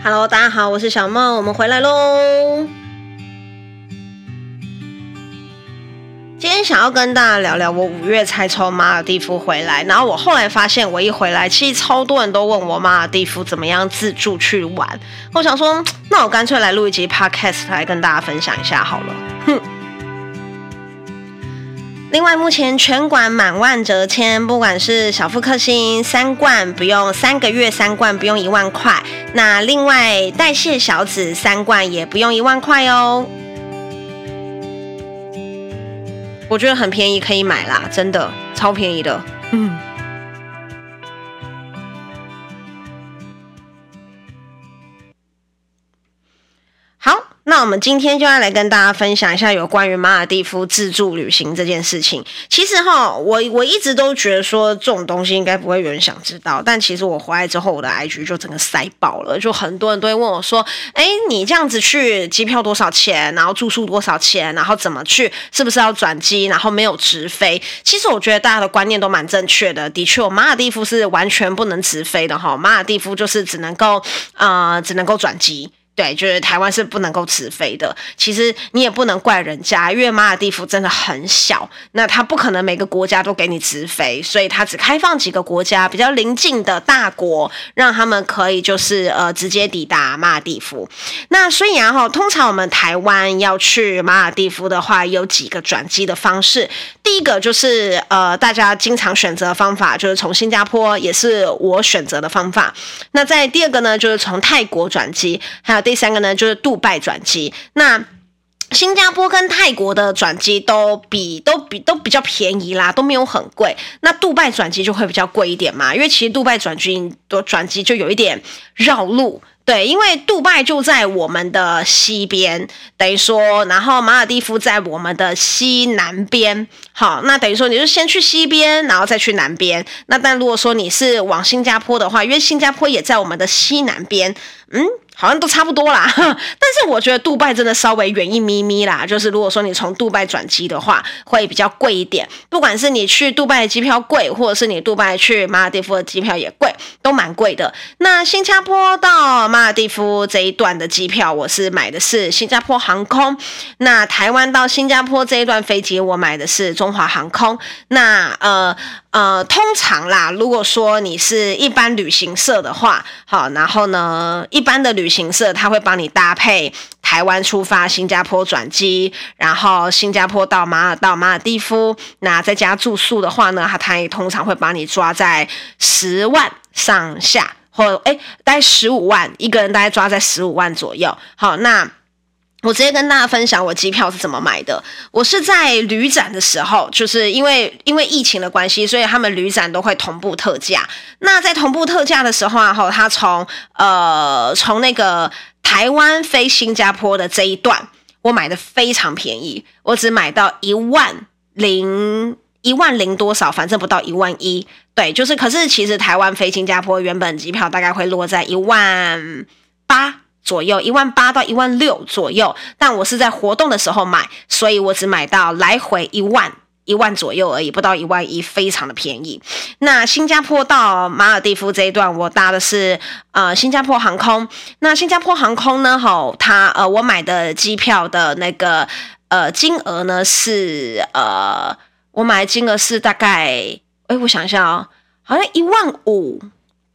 Hello，大家好，我是小梦，我们回来喽。今天想要跟大家聊聊，我五月才从马尔蒂夫回来，然后我后来发现，我一回来，其实超多人都问我马尔蒂夫怎么样自助去玩。我想说，那我干脆来录一集 Podcast 来跟大家分享一下好了。哼。另外，目前全馆满万折千，不管是小富克星三罐不用三个月，三罐不用一万块。那另外代谢小子三罐也不用一万块哦。我觉得很便宜，可以买啦，真的超便宜的。嗯。那我们今天就要来跟大家分享一下有关于马尔地夫自助旅行这件事情。其实哈，我我一直都觉得说这种东西应该不会有人想知道，但其实我回来之后，我的 IG 就整个塞爆了，就很多人都会问我说：“哎，你这样子去机票多少钱？然后住宿多少钱？然后怎么去？是不是要转机？然后没有直飞？”其实我觉得大家的观念都蛮正确的。的确，马尔地夫是完全不能直飞的哈，马尔地夫就是只能够呃，只能够转机。对，就是台湾是不能够直飞的。其实你也不能怪人家，因为马尔地夫真的很小，那它不可能每个国家都给你直飞，所以它只开放几个国家比较邻近的大国，让他们可以就是呃直接抵达马尔地夫。那所以然后通常我们台湾要去马尔地夫的话，有几个转机的方式。第一个就是呃大家经常选择的方法，就是从新加坡，也是我选择的方法。那在第二个呢，就是从泰国转机，还有。第三个呢，就是杜拜转机。那新加坡跟泰国的转机都比都比都比较便宜啦，都没有很贵。那杜拜转机就会比较贵一点嘛，因为其实杜拜转机的转机就有一点绕路。对，因为杜拜就在我们的西边，等于说，然后马尔地夫在我们的西南边。好，那等于说你就先去西边，然后再去南边。那但如果说你是往新加坡的话，因为新加坡也在我们的西南边，嗯。好像都差不多啦，但是我觉得杜拜真的稍微远一咪咪啦。就是如果说你从杜拜转机的话，会比较贵一点。不管是你去杜拜的机票贵，或者是你杜拜去马尔地夫的机票也贵，都蛮贵的。那新加坡到马尔地夫这一段的机票，我是买的是新加坡航空。那台湾到新加坡这一段飞机，我买的是中华航空。那呃。呃，通常啦，如果说你是一般旅行社的话，好，然后呢，一般的旅行社他会帮你搭配台湾出发，新加坡转机，然后新加坡到马尔到马尔地夫，那在家住宿的话呢，他他也通常会帮你抓在十万上下，或哎，大概十五万一个人，大概抓在十五万左右。好，那。我直接跟大家分享我机票是怎么买的。我是在旅展的时候，就是因为因为疫情的关系，所以他们旅展都会同步特价。那在同步特价的时候啊，哈，他从呃从那个台湾飞新加坡的这一段，我买的非常便宜，我只买到一万零一万零多少，反正不到一万一。对，就是可是其实台湾飞新加坡原本机票大概会落在一万八。左右一万八到一万六左右，但我是在活动的时候买，所以我只买到来回一万一万左右而已，不到一万一，非常的便宜。那新加坡到马尔地夫这一段，我搭的是呃新加坡航空。那新加坡航空呢，吼，它呃我买的机票的那个呃金额呢是呃我买的金额是大概，哎，我想一下哦，好像一万五。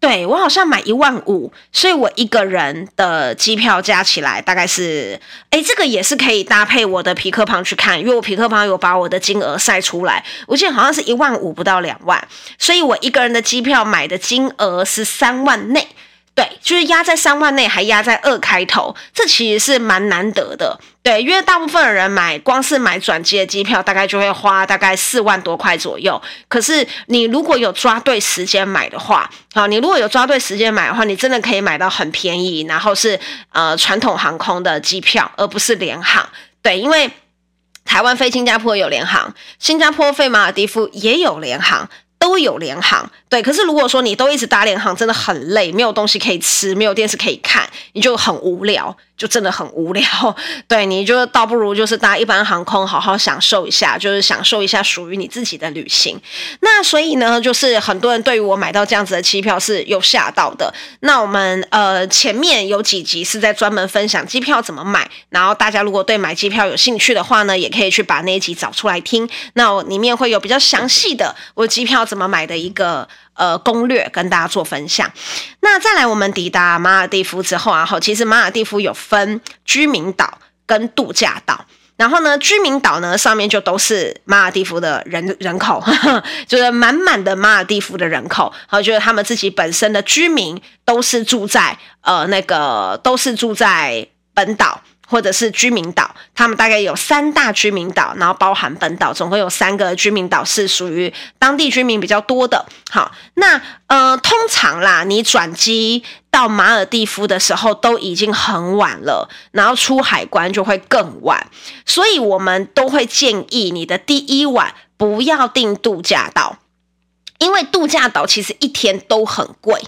对，我好像买一万五，所以我一个人的机票加起来大概是，哎，这个也是可以搭配我的皮克邦去看，因为我皮克邦有把我的金额晒出来，我记得好像是一万五不到两万，所以我一个人的机票买的金额是三万内。对，就是压在三万内，还压在二开头，这其实是蛮难得的。对，因为大部分的人买光是买转机的机票，大概就会花大概四万多块左右。可是你如果有抓对时间买的话，好，你如果有抓对时间买的话，你真的可以买到很便宜，然后是呃传统航空的机票，而不是联航。对，因为台湾飞新加坡有联航，新加坡飞马尔地夫也有联航。都有联航，对。可是如果说你都一直搭联航，真的很累，没有东西可以吃，没有电视可以看，你就很无聊。就真的很无聊，对，你就倒不如就是搭一般航空，好好享受一下，就是享受一下属于你自己的旅行。那所以呢，就是很多人对于我买到这样子的机票是有吓到的。那我们呃前面有几集是在专门分享机票怎么买，然后大家如果对买机票有兴趣的话呢，也可以去把那一集找出来听。那里面会有比较详细的我机票怎么买的一个。呃，攻略跟大家做分享。那再来，我们抵达马尔地夫之后啊，哈，其实马尔地夫有分居民岛跟度假岛。然后呢，居民岛呢上面就都是马尔地夫的人人口，呵 呵就是满满的马尔地夫的人口。然后，就是他们自己本身的居民都是住在呃那个都是住在本岛。或者是居民岛，他们大概有三大居民岛，然后包含本岛，总共有三个居民岛是属于当地居民比较多的。好，那呃，通常啦，你转机到马尔地夫的时候都已经很晚了，然后出海关就会更晚，所以我们都会建议你的第一晚不要订度假岛，因为度假岛其实一天都很贵。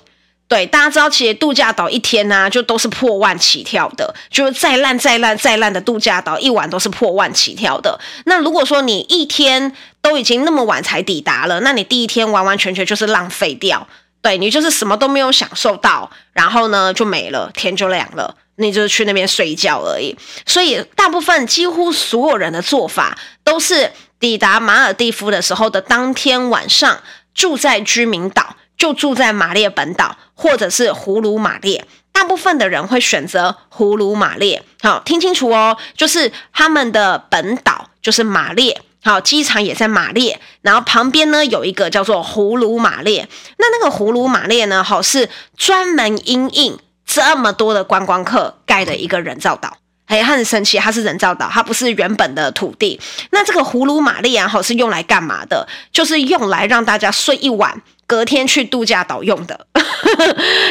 对，大家知道，其实度假岛一天呢、就都是破万起跳的，就是再烂、再烂、再烂的度假岛，一晚都是破万起跳的。那如果说你一天都已经那么晚才抵达了，那你第一天完完全全就是浪费掉，对，你就是什么都没有享受到，然后呢就没了，天就亮了，你就去那边睡觉而已。所以大部分几乎所有人的做法都是抵达马尔地夫的时候的当天晚上住在居民岛。就住在马列本岛，或者是葫芦马列，大部分的人会选择葫芦马列。好，听清楚哦，就是他们的本岛就是马列，好，机场也在马列，然后旁边呢有一个叫做葫芦马列。那那个葫芦马列呢，好，是专门因应这么多的观光客盖的一个人造岛。哎，很神奇，它是人造岛，它不是原本的土地。那这个葫芦马列啊，好，是用来干嘛的？就是用来让大家睡一晚。隔天去度假岛用的，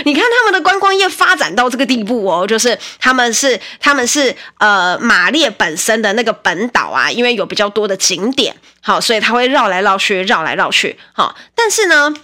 你看他们的观光业发展到这个地步哦，就是他们是他们是呃马列本身的那个本岛啊，因为有比较多的景点，好，所以他会绕来绕去，绕来绕去，好，但是呢，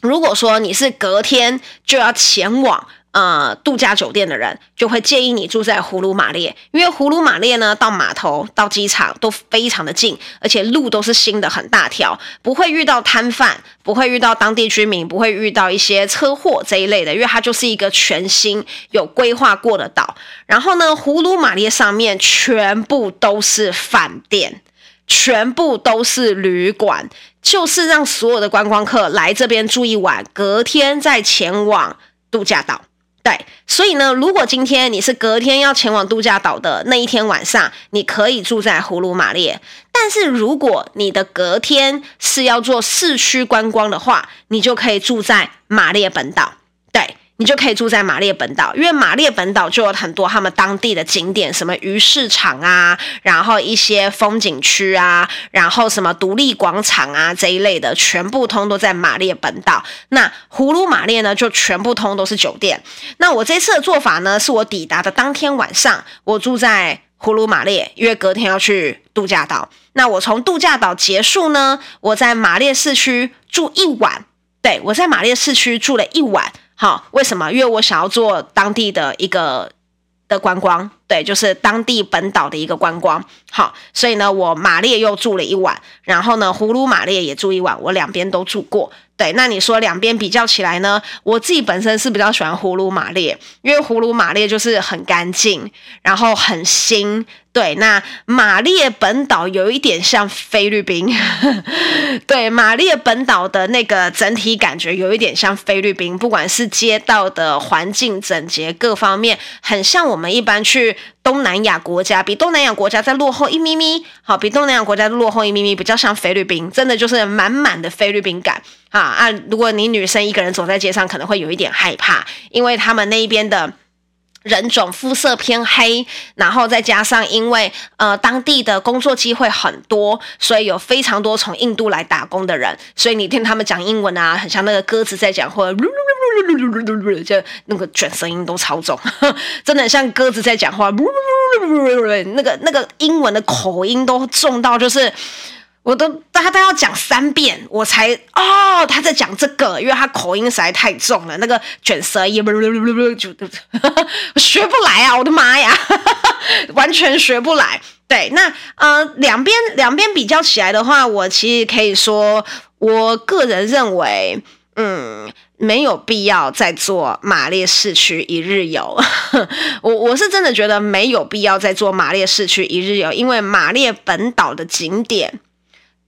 如果说你是隔天就要前往。呃，度假酒店的人就会建议你住在葫芦马列，因为葫芦马列呢，到码头到机场都非常的近，而且路都是新的，很大条，不会遇到摊贩，不会遇到当地居民，不会遇到一些车祸这一类的，因为它就是一个全新有规划过的岛。然后呢，葫芦马列上面全部都是饭店，全部都是旅馆，就是让所有的观光客来这边住一晚，隔天再前往度假岛。对，所以呢，如果今天你是隔天要前往度假岛的那一天晚上，你可以住在葫芦马列。但是如果你的隔天是要做市区观光的话，你就可以住在马列本岛。对。你就可以住在马列本岛，因为马列本岛就有很多他们当地的景点，什么鱼市场啊，然后一些风景区啊，然后什么独立广场啊这一类的，全部通都在马列本岛。那葫芦马列呢，就全部通都是酒店。那我这次的做法呢，是我抵达的当天晚上，我住在葫芦马列，因为隔天要去度假岛。那我从度假岛结束呢，我在马列市区住一晚。对，我在马列市区住了一晚。好，为什么？因为我想要做当地的一个的观光，对，就是当地本岛的一个观光。好，所以呢，我马列又住了一晚，然后呢，葫芦马列也住一晚，我两边都住过。对，那你说两边比较起来呢？我自己本身是比较喜欢葫芦马列，因为葫芦马列就是很干净，然后很新。对，那马列本岛有一点像菲律宾，对，马列本岛的那个整体感觉有一点像菲律宾，不管是街道的环境整洁各方面，很像我们一般去东南亚国家，比东南亚国家再落后一咪咪，好，比东南亚国家落后一咪咪，比较像菲律宾，真的就是满满的菲律宾感啊啊！如果你女生一个人走在街上，可能会有一点害怕，因为他们那一边的。人种肤色偏黑，然后再加上因为呃当地的工作机会很多，所以有非常多从印度来打工的人，所以你听他们讲英文啊，很像那个鸽子在讲，或者就那个卷舌音都超重，真的很像鸽子在讲话，那个那个英文的口音都重到就是。我都他都要讲三遍，我才哦他在讲这个，因为他口音实在太重了，那个卷舌音不不不不不就学不来啊！我的妈呀，完全学不来。对，那呃两边两边比较起来的话，我其实可以说，我个人认为，嗯，没有必要再做马列市区一日游。我我是真的觉得没有必要再做马列市区一日游，因为马列本岛的景点。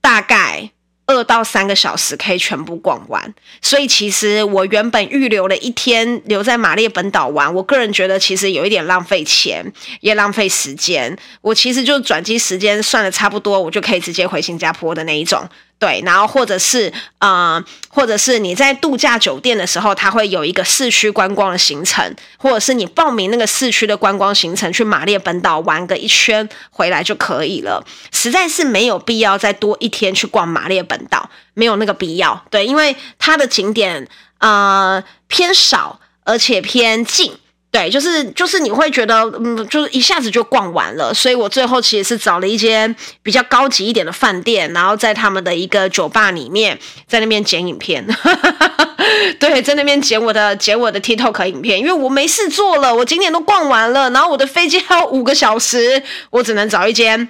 大概二到三个小时可以全部逛完，所以其实我原本预留了一天留在马列本岛玩，我个人觉得其实有一点浪费钱，也浪费时间。我其实就转机时间算的差不多，我就可以直接回新加坡的那一种。对，然后或者是呃，或者是你在度假酒店的时候，它会有一个市区观光的行程，或者是你报名那个市区的观光行程，去马列本岛玩个一圈回来就可以了。实在是没有必要再多一天去逛马列本岛，没有那个必要。对，因为它的景点呃偏少，而且偏近。对，就是就是你会觉得，嗯，就是一下子就逛完了，所以我最后其实是找了一间比较高级一点的饭店，然后在他们的一个酒吧里面，在那边剪影片，对，在那边剪我的剪我的 TikTok 影片，因为我没事做了，我景点都逛完了，然后我的飞机还有五个小时，我只能找一间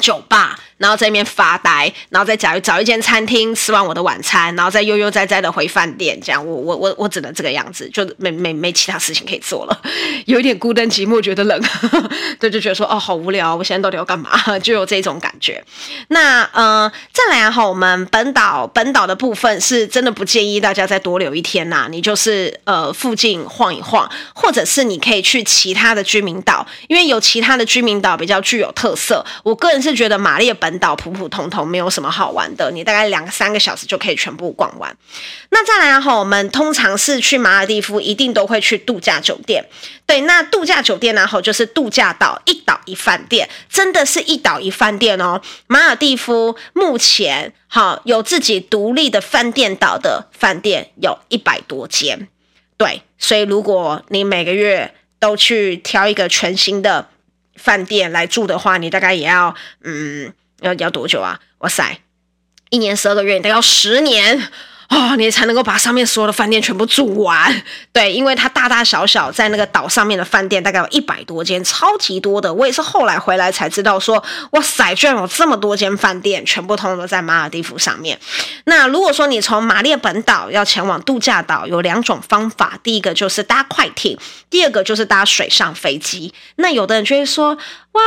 酒吧。然后在那边发呆，然后再找找一间餐厅吃完我的晚餐，然后再悠悠哉哉的回饭店。这样，我我我我只能这个样子，就没没没其他事情可以做了，有一点孤单寂寞，觉得冷，对，就觉得说哦，好无聊，我现在到底要干嘛？就有这种感觉。那呃，再来哈，我们本岛本岛的部分是真的不建议大家再多留一天呐、你就是呃附近晃一晃，或者是你可以去其他的居民岛，因为有其他的居民岛比较具有特色。我个人是觉得马列本。本岛普普通通，没有什么好玩的。你大概两三个小时就可以全部逛完。那再来哈，我们通常是去马尔地夫，一定都会去度假酒店。对，那度假酒店呢，后，就是度假岛一岛一饭店，真的是一岛一饭店哦。马尔地夫目前哈有自己独立的饭店岛的饭店有一百多间。对，所以如果你每个月都去挑一个全新的饭店来住的话，你大概也要嗯。要要多久啊？哇塞，一年十二个月，你得要十年。哦，你才能够把上面所有的饭店全部住完，对，因为它大大小小在那个岛上面的饭店大概有一百多间，超级多的。我也是后来回来才知道说，哇塞，居然有这么多间饭店，全部通通都在马尔地夫上面。那如果说你从马列本岛要前往度假岛，有两种方法，第一个就是搭快艇，第二个就是搭水上飞机。那有的人就会说，哇，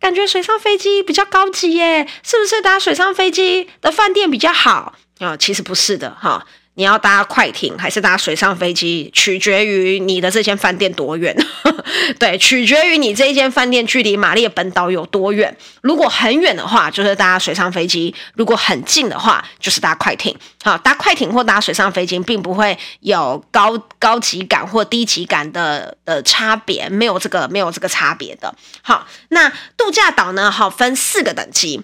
感觉水上飞机比较高级耶，是不是搭水上飞机的饭店比较好？啊、其实不是的哈，你要搭快艇还是搭水上飞机，取决于你的这间饭店多远。对，取决于你这一间饭店距离马列本岛有多远。如果很远的话，就是搭水上飞机；如果很近的话，就是搭快艇。好，搭快艇或搭水上飞机，并不会有高高级感或低级感的的差别，没有这个没有这个差别的。好，那度假岛呢？好，分四个等级。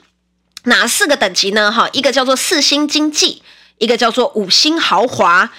哪四个等级呢？哈，一个叫做四星经济，一个叫做五星豪华，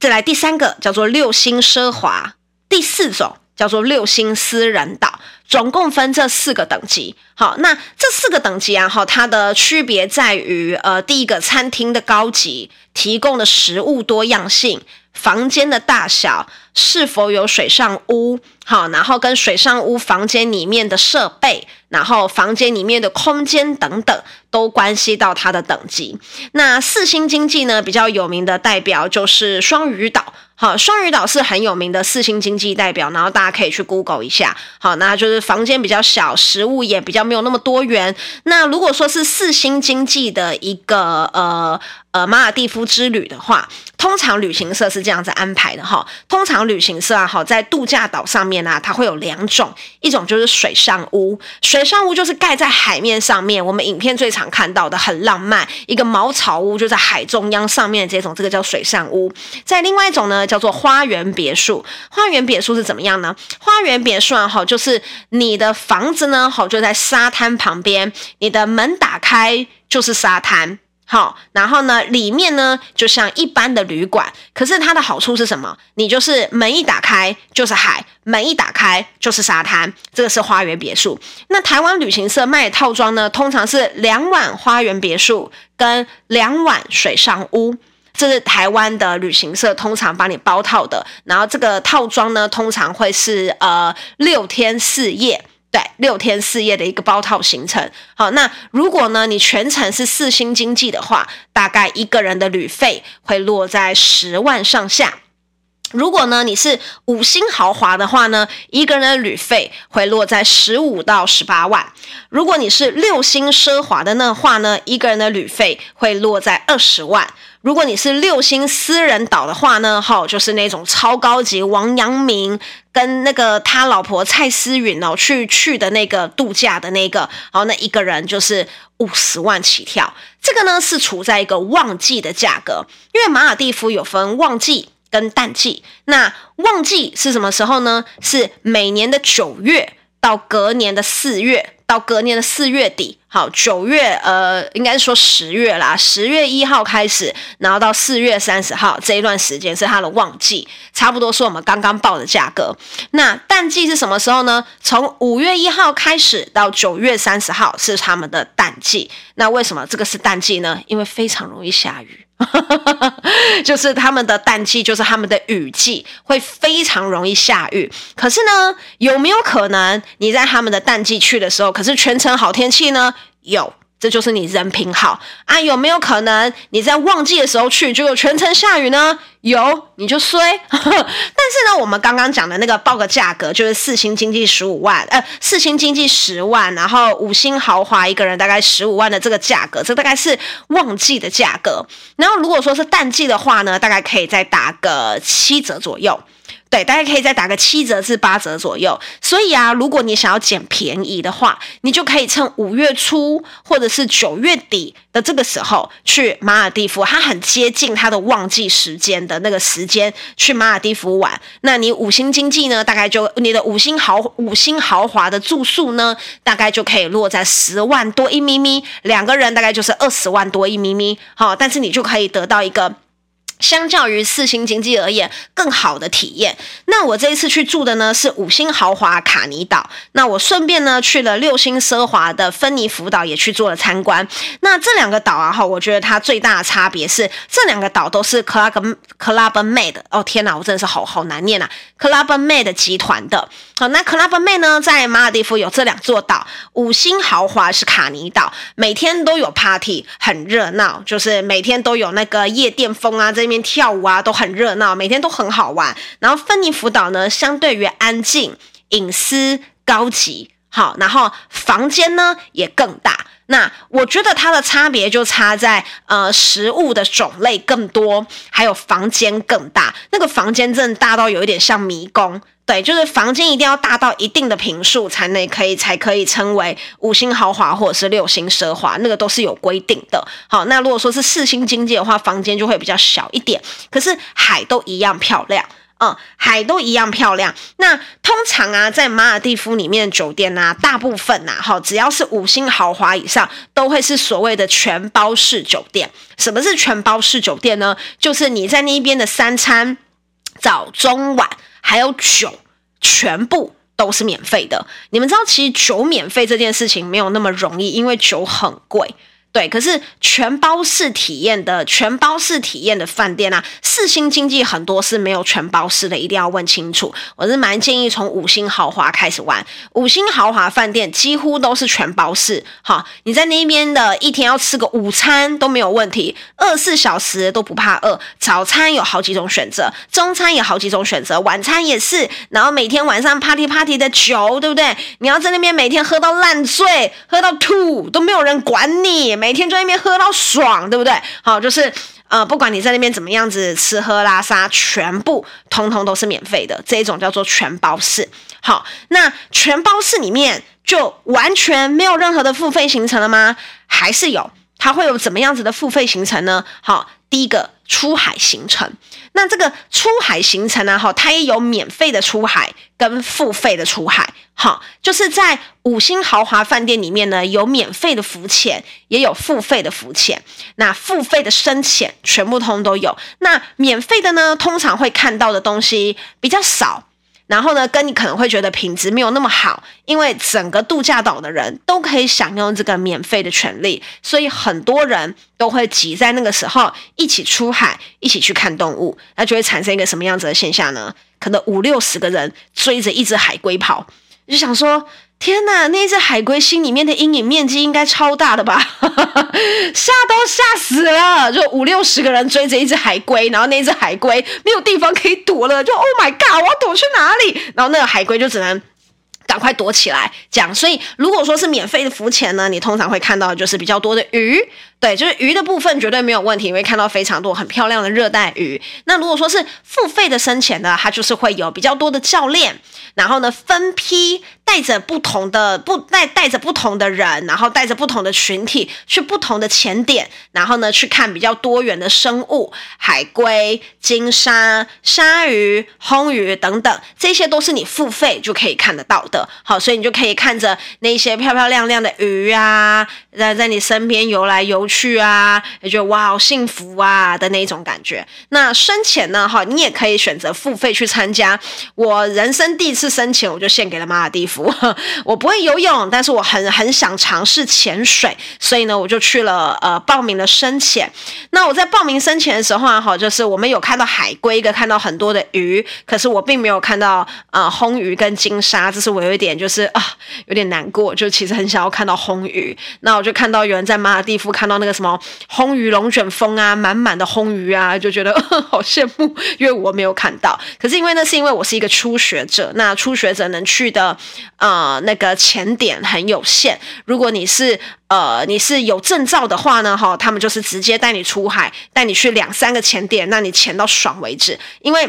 再来第三个叫做六星奢华，第四种叫做六星私人岛，总共分这四个等级。好，那这四个等级啊，哈，它的区别在于，呃，第一个餐厅的高级，提供的食物多样性，房间的大小，是否有水上屋，好，然后跟水上屋房间里面的设备。然后房间里面的空间等等，都关系到它的等级。那四星经济呢，比较有名的代表就是双鱼岛。好，双鱼岛是很有名的四星经济代表，然后大家可以去 Google 一下。好，那就是房间比较小，食物也比较没有那么多元。那如果说是四星经济的一个呃呃马尔地夫之旅的话，通常旅行社是这样子安排的哈。通常旅行社啊，好在度假岛上面啊，它会有两种，一种就是水上屋，水上屋就是盖在海面上面，我们影片最常看到的很浪漫，一个茅草屋就在海中央上面这种，这个叫水上屋。在另外一种呢，叫做花园别墅。花园别墅是怎么样呢？花园别墅啊，好，就是你的房子呢，好，就在沙滩旁边，你的门打开就是沙滩。好，然后呢，里面呢就像一般的旅馆，可是它的好处是什么？你就是门一打开就是海，门一打开就是沙滩，这个是花园别墅。那台湾旅行社卖的套装呢，通常是两晚花园别墅跟两晚水上屋，这是台湾的旅行社通常帮你包套的。然后这个套装呢，通常会是呃六天四夜。对，六天四夜的一个包套行程。好，那如果呢，你全程是四星经济的话，大概一个人的旅费会落在十万上下。如果呢，你是五星豪华的话呢，一个人的旅费会落在十五到十八万。如果你是六星奢华的那话呢，一个人的旅费会落在二十万。如果你是六星私人岛的话呢，哈，就是那种超高级，王阳明跟那个他老婆蔡思芸哦去去的那个度假的那个，好，那一个人就是五十万起跳。这个呢是处在一个旺季的价格，因为马尔地夫有分旺季跟淡季。那旺季是什么时候呢？是每年的九月到隔年的四月。到隔年的四月底，好，九月，呃，应该是说十月啦，十月一号开始，然后到四月三十号这一段时间是它的旺季，差不多是我们刚刚报的价格。那淡季是什么时候呢？从五月一号开始到九月三十号是他们的淡季。那为什么这个是淡季呢？因为非常容易下雨。就是他们的淡季，就是他们的雨季，会非常容易下雨。可是呢，有没有可能你在他们的淡季去的时候，可是全程好天气呢？有。这就是你人品好啊！有没有可能你在旺季的时候去，结果全程下雨呢？有，你就衰。但是呢，我们刚刚讲的那个报个价格，就是四星经济十五万，呃，四星经济十万，然后五星豪华一个人大概十五万的这个价格，这大概是旺季的价格。然后如果说是淡季的话呢，大概可以再打个七折左右。对，大概可以再打个七折至八折左右。所以啊，如果你想要捡便宜的话，你就可以趁五月初或者是九月底的这个时候去马尔地夫，它很接近它的旺季时间的那个时间去马尔地夫玩。那你五星经济呢，大概就你的五星豪五星豪华的住宿呢，大概就可以落在十万多一咪咪，两个人大概就是二十万多一咪咪。好，但是你就可以得到一个。相较于四星经济而言，更好的体验。那我这一次去住的呢是五星豪华卡尼岛。那我顺便呢去了六星奢华的芬尼福岛，也去做了参观。那这两个岛啊，哈，我觉得它最大的差别是，这两个岛都是 Club Club Med。哦天哪，我真的是好好难念啊！Club Med 集团的。好，那 Club Med 呢，在马尔地夫有这两座岛。五星豪华是卡尼岛，每天都有 party，很热闹，就是每天都有那个夜店风啊，这跳舞啊，都很热闹，每天都很好玩。然后芬尼福岛呢，相对于安静、隐私、高级，好，然后房间呢也更大。那我觉得它的差别就差在，呃，食物的种类更多，还有房间更大。那个房间真的大到有一点像迷宫。对，就是房间一定要大到一定的坪数，才能可以才可以称为五星豪华或者是六星奢华，那个都是有规定的。好，那如果说是四星经济的话，房间就会比较小一点，可是海都一样漂亮，嗯，海都一样漂亮。那通常啊，在马尔地夫里面的酒店啊，大部分呐、啊，好，只要是五星豪华以上，都会是所谓的全包式酒店。什么是全包式酒店呢？就是你在那一边的三餐、早中晚。还有酒，全部都是免费的。你们知道，其实酒免费这件事情没有那么容易，因为酒很贵。对，可是全包式体验的全包式体验的饭店啊，四星经济很多是没有全包式的，一定要问清楚。我是蛮建议从五星豪华开始玩，五星豪华饭店几乎都是全包式。哈，你在那边的一天要吃个午餐都没有问题，二十四小时都不怕饿。早餐有好几种选择，中餐有好几种选择，晚餐也是。然后每天晚上 party party 的酒，对不对？你要在那边每天喝到烂醉，喝到吐都没有人管你。每天在那边喝到爽，对不对？好，就是呃，不管你在那边怎么样子吃喝拉撒，全部通通都是免费的。这一种叫做全包式。好，那全包式里面就完全没有任何的付费行程了吗？还是有？它会有怎么样子的付费行程呢？好，第一个出海行程。那这个出海行程呢，哈，它也有免费的出海跟付费的出海，哈，就是在五星豪华饭店里面呢，有免费的浮潜，也有付费的浮潜。那付费的深潜全部通都有。那免费的呢，通常会看到的东西比较少。然后呢，跟你可能会觉得品质没有那么好，因为整个度假岛的人都可以享用这个免费的权利，所以很多人都会挤在那个时候一起出海，一起去看动物，那就会产生一个什么样子的现象呢？可能五六十个人追着一只海龟跑，就想说。天呐，那只海龟心里面的阴影面积应该超大的吧？吓都吓死了！就五六十个人追着一只海龟，然后那只海龟没有地方可以躲了，就 Oh my God，我要躲去哪里？然后那个海龟就只能赶快躲起来。这样，所以如果说是免费的浮潜呢，你通常会看到就是比较多的鱼。对，就是鱼的部分绝对没有问题，你会看到非常多很漂亮的热带鱼。那如果说是付费的深潜呢，它就是会有比较多的教练，然后呢分批带着不同的不带带着不同的人，然后带着不同的群体去不同的潜点，然后呢去看比较多元的生物，海龟、鲸鲨、鲨鱼、红鱼等等，这些都是你付费就可以看得到的。好，所以你就可以看着那些漂漂亮亮的鱼啊，在在你身边游来游去。啊，也觉得哇，好幸福啊的那种感觉。那深潜呢？哈，你也可以选择付费去参加。我人生第一次深潜，我就献给了马尔地夫。我不会游泳，但是我很很想尝试潜水，所以呢，我就去了呃报名了深潜。那我在报名深潜的时候啊，哈，就是我们有看到海龟，跟看到很多的鱼，可是我并没有看到呃红鱼跟鲸鲨，这是我有一点就是啊有点难过，就其实很想要看到红鱼。那我就看到有人在马尔地夫看到那。那个什么魟鱼龙卷风啊，满满的魟鱼啊，就觉得 好羡慕，因为我没有看到。可是因为那是因为我是一个初学者，那初学者能去的呃那个潜点很有限。如果你是呃你是有证照的话呢，哈，他们就是直接带你出海，带你去两三个潜点，让你潜到爽为止，因为。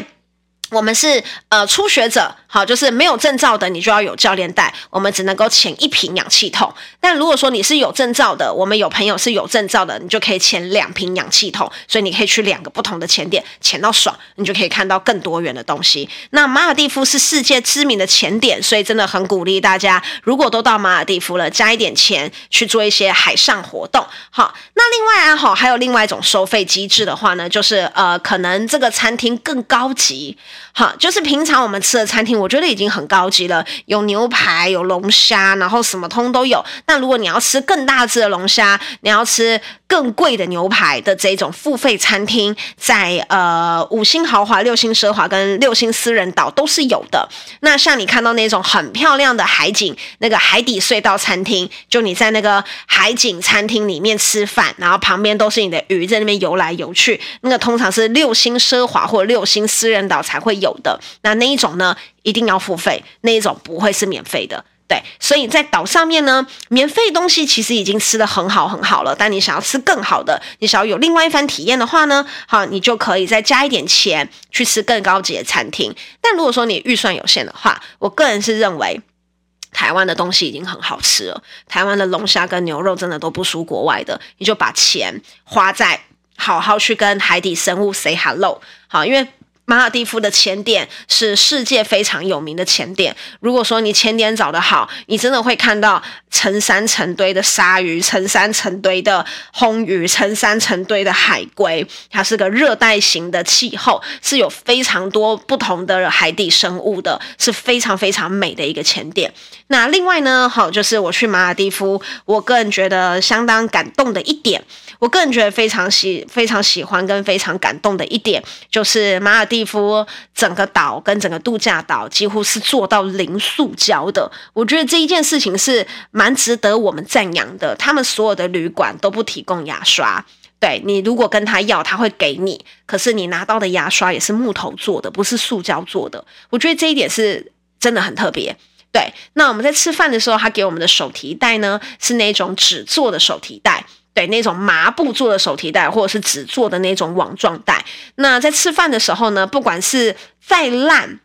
我们是呃初学者，好，就是没有证照的，你就要有教练带。我们只能够潜一瓶氧气筒。但如果说你是有证照的，我们有朋友是有证照的，你就可以潜两瓶氧气筒。所以你可以去两个不同的潜点潜到爽，你就可以看到更多元的东西。那马尔地夫是世界知名的潜点，所以真的很鼓励大家，如果都到马尔地夫了，加一点钱去做一些海上活动。好，那另外啊，好，还有另外一种收费机制的话呢，就是呃，可能这个餐厅更高级。好，就是平常我们吃的餐厅，我觉得已经很高级了，有牛排，有龙虾，然后什么通都有。那如果你要吃更大只的龙虾，你要吃更贵的牛排的这种付费餐厅，在呃五星豪华、六星奢华跟六星私人岛都是有的。那像你看到那种很漂亮的海景，那个海底隧道餐厅，就你在那个海景餐厅里面吃饭，然后旁边都是你的鱼在那边游来游去，那个通常是六星奢华或六星私人岛才会有。的那那一种呢，一定要付费，那一种不会是免费的。对，所以在岛上面呢，免费东西其实已经吃得很好很好了。但你想要吃更好的，你想要有另外一番体验的话呢，好，你就可以再加一点钱去吃更高级的餐厅。但如果说你预算有限的话，我个人是认为台湾的东西已经很好吃了。台湾的龙虾跟牛肉真的都不输国外的，你就把钱花在好好去跟海底生物 say hello。好，因为。马尔地夫的潜点是世界非常有名的潜点。如果说你潜点找得好，你真的会看到成山成堆的鲨鱼，成山成堆的红鱼，成山成堆的海龟。它是个热带型的气候，是有非常多不同的海底生物的，是非常非常美的一个潜点。那另外呢，好，就是我去马尔地夫，我个人觉得相当感动的一点。我个人觉得非常喜非常喜欢跟非常感动的一点，就是马尔蒂地夫整个岛跟整个度假岛几乎是做到零塑胶的。我觉得这一件事情是蛮值得我们赞扬的。他们所有的旅馆都不提供牙刷，对，你如果跟他要，他会给你，可是你拿到的牙刷也是木头做的，不是塑胶做的。我觉得这一点是真的很特别。对，那我们在吃饭的时候，他给我们的手提袋呢，是那种纸做的手提袋。对，那种麻布做的手提袋，或者是纸做的那种网状袋。那在吃饭的时候呢，不管是再烂、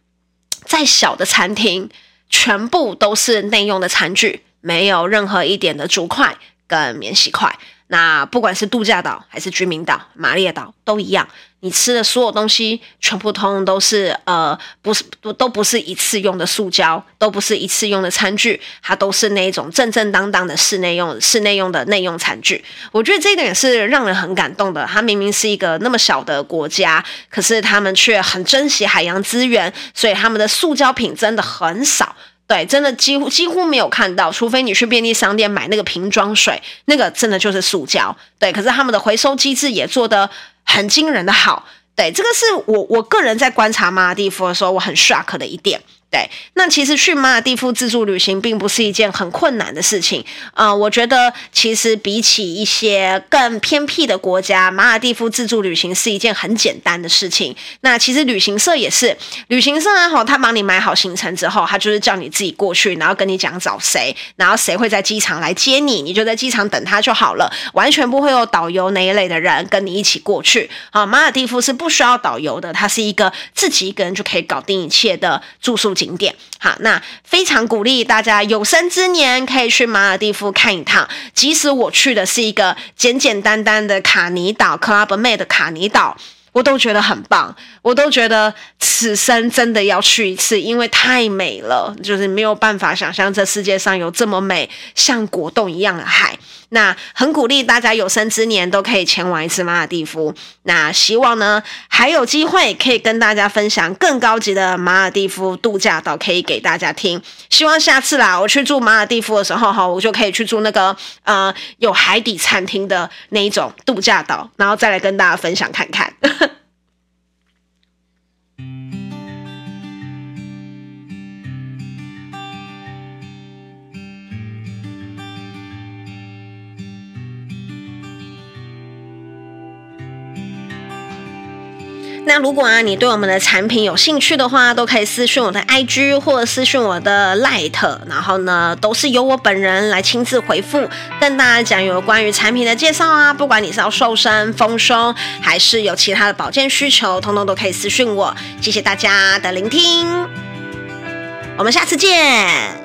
再小的餐厅，全部都是内用的餐具，没有任何一点的竹筷跟免洗筷。那不管是度假岛还是居民岛、马列岛都一样，你吃的所有东西全部通通都是呃，不是都都不是一次用的塑胶，都不是一次用的餐具，它都是那种正正当当的室内用室内用的内用餐具。我觉得这一点也是让人很感动的。它明明是一个那么小的国家，可是他们却很珍惜海洋资源，所以他们的塑胶品真的很少。对，真的几乎几乎没有看到，除非你去便利商店买那个瓶装水，那个真的就是塑胶。对，可是他们的回收机制也做得很惊人的好。对，这个是我我个人在观察马尔蒂夫的时候，我很 shock 的一点。对，那其实去马尔地夫自助旅行并不是一件很困难的事情。呃，我觉得其实比起一些更偏僻的国家，马尔地夫自助旅行是一件很简单的事情。那其实旅行社也是，旅行社啊，吼，他帮你买好行程之后，他就是叫你自己过去，然后跟你讲找谁，然后谁会在机场来接你，你就在机场等他就好了，完全不会有导游那一类的人跟你一起过去。好，马尔地夫是不需要导游的，它是一个自己一个人就可以搞定一切的住宿景点，好，那非常鼓励大家有生之年可以去马尔地夫看一趟。即使我去的是一个简简单单的卡尼岛 （Club Med） 的卡尼岛，我都觉得很棒，我都觉得此生真的要去一次，因为太美了，就是没有办法想象这世界上有这么美，像果冻一样的海。那很鼓励大家有生之年都可以前往一次马尔地夫。那希望呢，还有机会可以跟大家分享更高级的马尔地夫度假岛，可以给大家听。希望下次啦，我去住马尔地夫的时候哈，我就可以去住那个呃有海底餐厅的那一种度假岛，然后再来跟大家分享看看。那如果啊，你对我们的产品有兴趣的话，都可以私讯我的 IG 或者私讯我的 Light，然后呢，都是由我本人来亲自回复，跟大家讲有关于产品的介绍啊。不管你是要瘦身、丰胸，还是有其他的保健需求，通通都可以私讯我。谢谢大家的聆听，我们下次见。